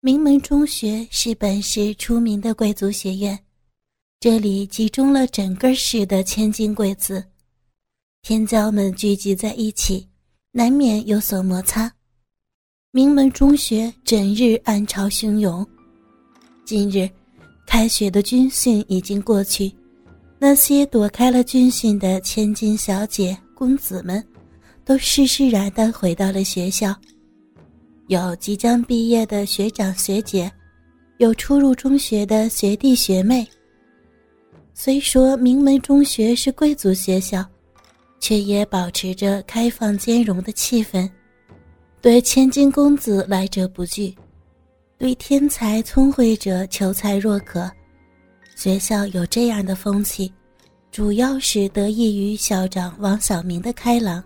名门中学是本市出名的贵族学院，这里集中了整个市的千金贵子，天骄们聚集在一起，难免有所摩擦。名门中学整日暗潮汹涌。今日，开学的军训已经过去，那些躲开了军训的千金小姐、公子们，都施施然的回到了学校。有即将毕业的学长学姐，有初入中学的学弟学妹。虽说名门中学是贵族学校，却也保持着开放兼容的气氛。对千金公子来者不拒，对天才聪慧者求才若渴。学校有这样的风气，主要是得益于校长王小明的开朗。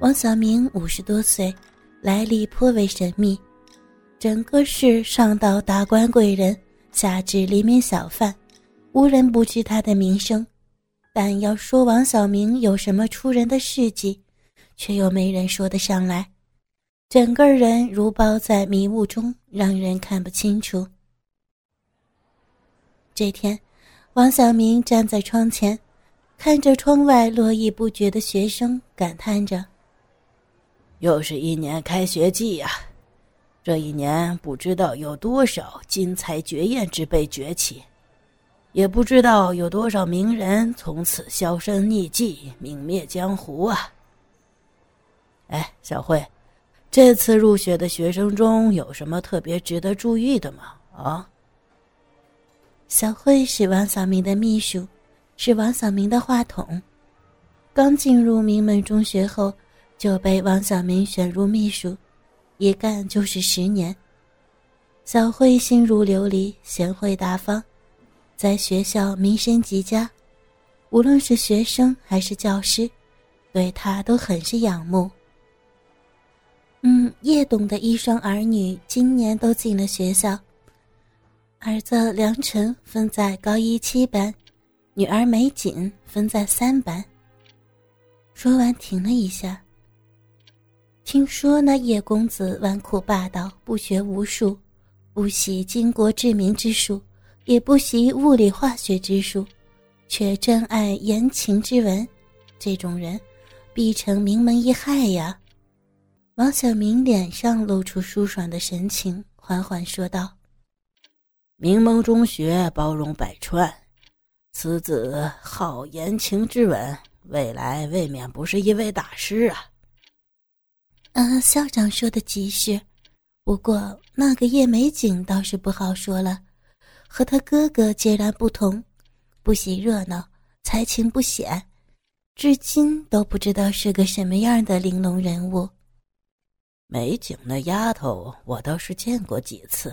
王小明五十多岁，来历颇为神秘，整个市上到达官贵人，下至黎民小贩，无人不知他的名声。但要说王小明有什么出人的事迹，却又没人说得上来。整个人如包在迷雾中，让人看不清楚。这天，王小明站在窗前，看着窗外络绎不绝的学生，感叹着：“又是一年开学季呀！这一年不知道有多少金才绝艳之辈崛起，也不知道有多少名人从此销声匿迹，泯灭江湖啊！”哎，小慧。这次入学的学生中有什么特别值得注意的吗？啊，小慧是王小明的秘书，是王小明的话筒。刚进入名门中学后，就被王小明选入秘书，一干就是十年。小慧心如琉璃，贤惠大方，在学校名声极佳，无论是学生还是教师，对她都很是仰慕。嗯，叶董的一双儿女今年都进了学校。儿子梁晨分在高一七班，女儿美锦分在三班。说完停了一下。听说那叶公子纨绔霸道，不学无术，不习经国治民之术，也不习物理化学之术，却珍爱言情之文，这种人，必成名门一害呀。王小明脸上露出舒爽的神情，缓缓说道：“名门中学包容百川，此子好言情之文，未来未免不是一位大师啊。”“嗯，校长说的极是，不过那个叶美景倒是不好说了，和他哥哥截然不同，不喜热闹，才情不显，至今都不知道是个什么样的玲珑人物。”美景那丫头，我倒是见过几次，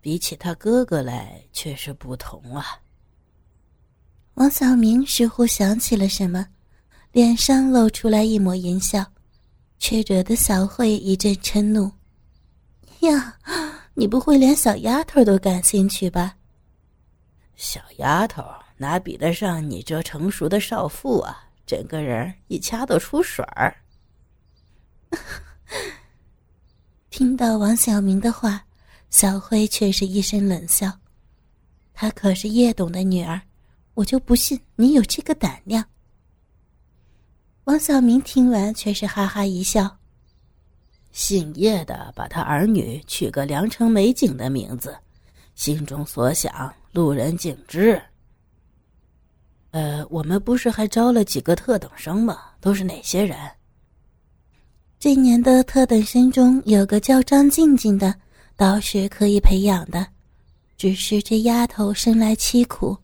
比起他哥哥来，确实不同啊。王小明似乎想起了什么，脸上露出来一抹淫笑，却惹得小慧一阵嗔怒：“呀，你不会连小丫头都感兴趣吧？”小丫头哪比得上你这成熟的少妇啊？整个人一掐都出水儿。听到王小明的话，小辉却是一声冷笑：“她可是叶董的女儿，我就不信你有这个胆量。”王小明听完却是哈哈一笑：“姓叶的把他儿女取个良辰美景的名字，心中所想，路人尽知。呃，我们不是还招了几个特等生吗？都是哪些人？”这年的特等生中有个叫张静静的，倒是可以培养的，只是这丫头生来凄苦，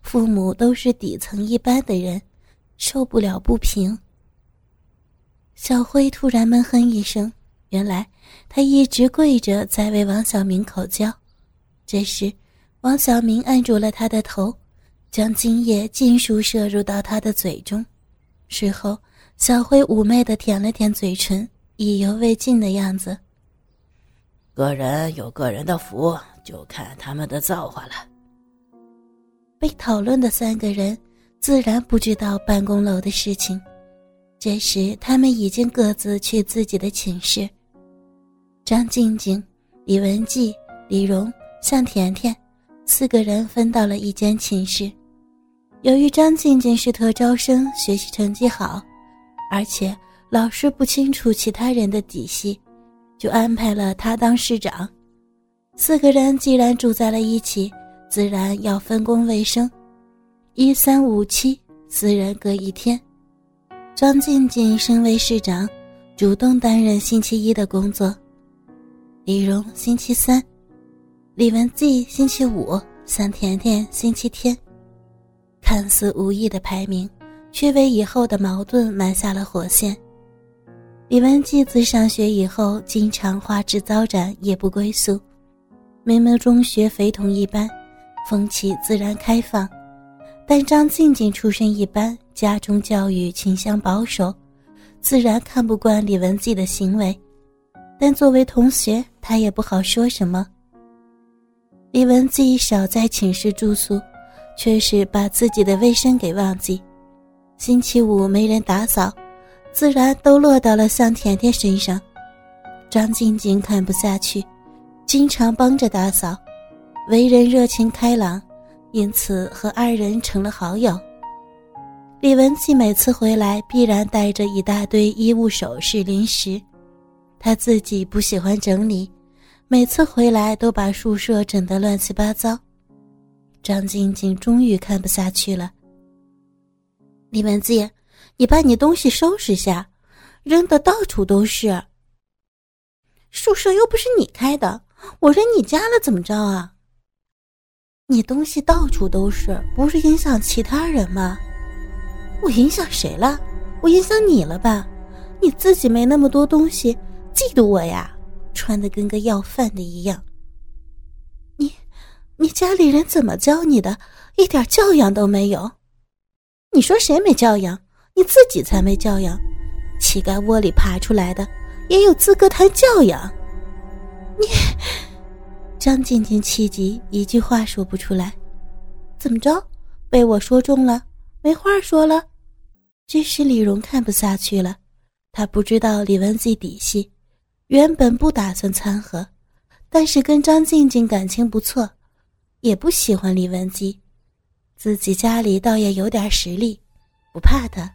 父母都是底层一般的人，受不了不平。小辉突然闷哼一声，原来他一直跪着在为王小明口交。这时，王小明按住了他的头，将精液尽数射入到他的嘴中，事后。小辉妩媚的舔了舔嘴唇，意犹未尽的样子。个人有个人的福，就看他们的造化了。被讨论的三个人自然不知道办公楼的事情，这时他们已经各自去自己的寝室。张静静李文季、李荣、向甜甜四个人分到了一间寝室。由于张静静是特招生，学习成绩好，而且老师不清楚其他人的底细，就安排了她当室长。四个人既然住在了一起，自然要分工卫生。一三五七，四人各一天。张静静身为市长，主动担任星期一的工作。李荣星期三，李文季星期五，向甜甜星期天。看似无意的排名，却为以后的矛盾埋下了火线。李文季自上学以后，经常花枝招展，夜不归宿。明明中学非同一般，风气自然开放，但张静静出身一般，家中教育倾向保守，自然看不惯李文季的行为。但作为同学，他也不好说什么。李文季少在寝室住宿，却是把自己的卫生给忘记。星期五没人打扫，自然都落到了向甜甜身上。张静静看不下去，经常帮着打扫，为人热情开朗，因此和二人成了好友。李文季每次回来，必然带着一大堆衣物、首饰、零食。他自己不喜欢整理，每次回来都把宿舍整得乱七八糟。张静静终于看不下去了：“李文季，你把你东西收拾下，扔的到处都是。宿舍又不是你开的，我扔你家了怎么着啊？你东西到处都是，不是影响其他人吗？我影响谁了？我影响你了吧？你自己没那么多东西。”嫉妒我呀？穿的跟个要饭的一样。你，你家里人怎么教你的？一点教养都没有。你说谁没教养？你自己才没教养。乞丐窝里爬出来的，也有资格谈教养？你，张静静气急，一句话说不出来。怎么着？被我说中了？没话说了？这时李荣看不下去了，他不知道李文季底细。原本不打算掺和，但是跟张静静感情不错，也不喜欢李文姬，自己家里倒也有点实力，不怕他。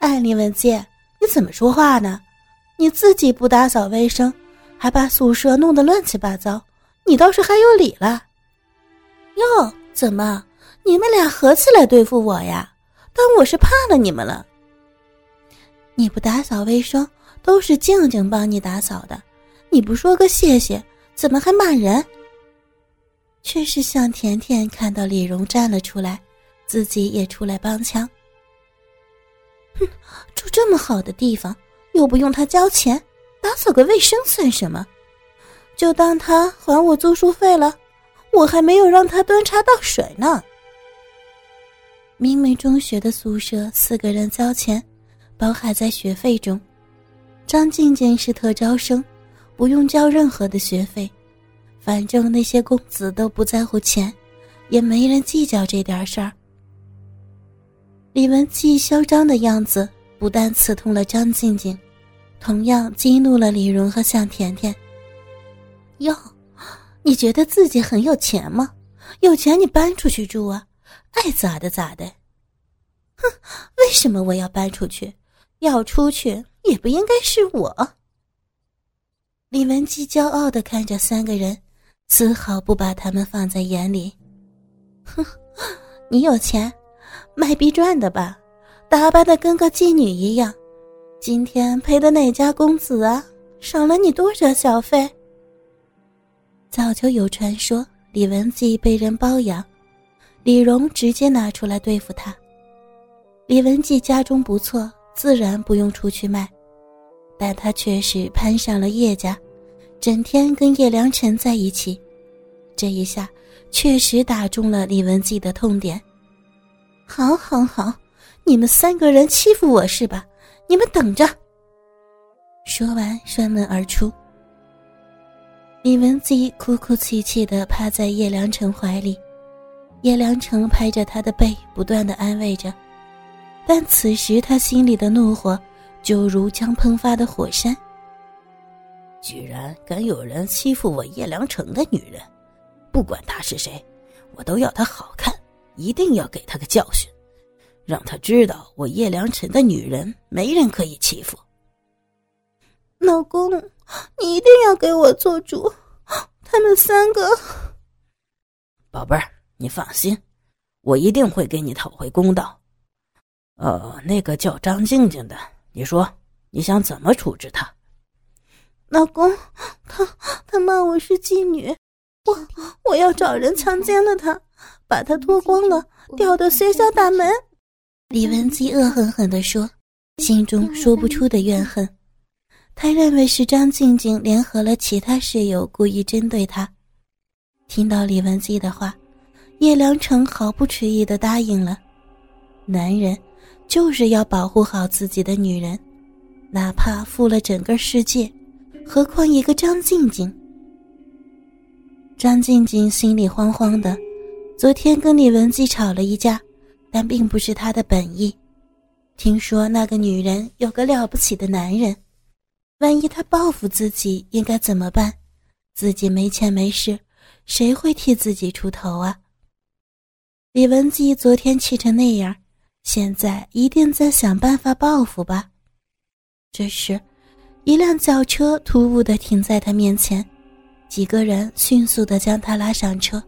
哎，李文姬，你怎么说话呢？你自己不打扫卫生，还把宿舍弄得乱七八糟，你倒是还有理了。哟，怎么你们俩合起来对付我呀？当我是怕了你们了？你不打扫卫生？都是静静帮你打扫的，你不说个谢谢，怎么还骂人？却是向甜甜看到李荣站了出来，自己也出来帮腔。哼，住这么好的地方，又不用他交钱，打扫个卫生算什么？就当他还我住宿费了，我还没有让他端茶倒水呢。明明中学的宿舍四个人交钱，包含在学费中。张静静是特招生，不用交任何的学费，反正那些公子都不在乎钱，也没人计较这点事儿。李文季嚣张的样子不但刺痛了张静静，同样激怒了李荣和向甜甜。哟，你觉得自己很有钱吗？有钱你搬出去住啊，爱咋的咋的。哼，为什么我要搬出去？要出去？也不应该是我。李文姬骄傲的看着三个人，丝毫不把他们放在眼里。哼，你有钱，卖逼赚的吧？打扮的跟个妓女一样。今天陪的哪家公子啊？赏了你多少小费？早就有传说，李文姬被人包养，李荣直接拿出来对付他。李文姬家中不错。自然不用出去卖，但他却是攀上了叶家，整天跟叶良辰在一起。这一下确实打中了李文季的痛点。好，好，好，你们三个人欺负我是吧？你们等着！说完，摔门而出。李文姬哭哭啼啼的趴在叶良辰怀里，叶良辰拍着他的背，不断的安慰着。但此时他心里的怒火，就如将喷发的火山。居然敢有人欺负我叶良辰的女人，不管他是谁，我都要他好看，一定要给他个教训，让他知道我叶良辰的女人没人可以欺负。老公，你一定要给我做主，他们三个。宝贝儿，你放心，我一定会给你讨回公道。呃，那个叫张静静的，你说你想怎么处置她？老公，他他骂我是妓女，我我要找人强奸了她，把她脱光了，吊到学校大门。李文姬恶狠狠地说，心中说不出的怨恨。他认为是张静静联合了其他室友，故意针对他。听到李文姬的话，叶良辰毫不迟疑的答应了。男人就是要保护好自己的女人，哪怕负了整个世界，何况一个张静静。张静静心里慌慌的，昨天跟李文姬吵了一架，但并不是她的本意。听说那个女人有个了不起的男人。万一他报复自己，应该怎么办？自己没钱没势，谁会替自己出头啊？李文姬昨天气成那样，现在一定在想办法报复吧。这时，一辆轿车突兀地停在他面前，几个人迅速地将他拉上车，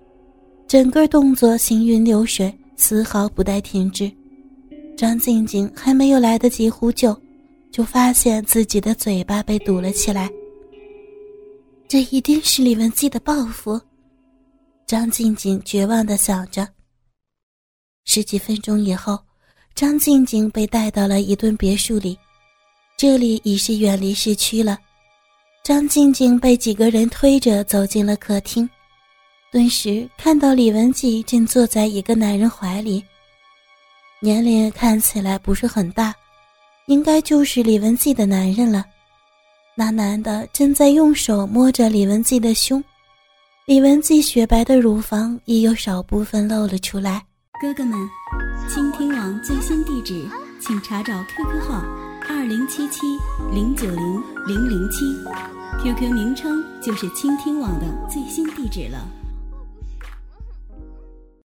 整个动作行云流水，丝毫不带停滞。张静静还没有来得及呼救。就发现自己的嘴巴被堵了起来。这一定是李文姬的报复，张静静绝望的想着。十几分钟以后，张静静被带到了一栋别墅里，这里已是远离市区了。张静静被几个人推着走进了客厅，顿时看到李文姬正坐在一个男人怀里，年龄看起来不是很大。应该就是李文姬的男人了。那男的正在用手摸着李文姬的胸，李文姬雪白的乳房也有少部分露了出来。哥哥们，倾听网最新地址，请查找 QQ 号二零七七零九零零零七，QQ 名称就是倾听网的最新地址了。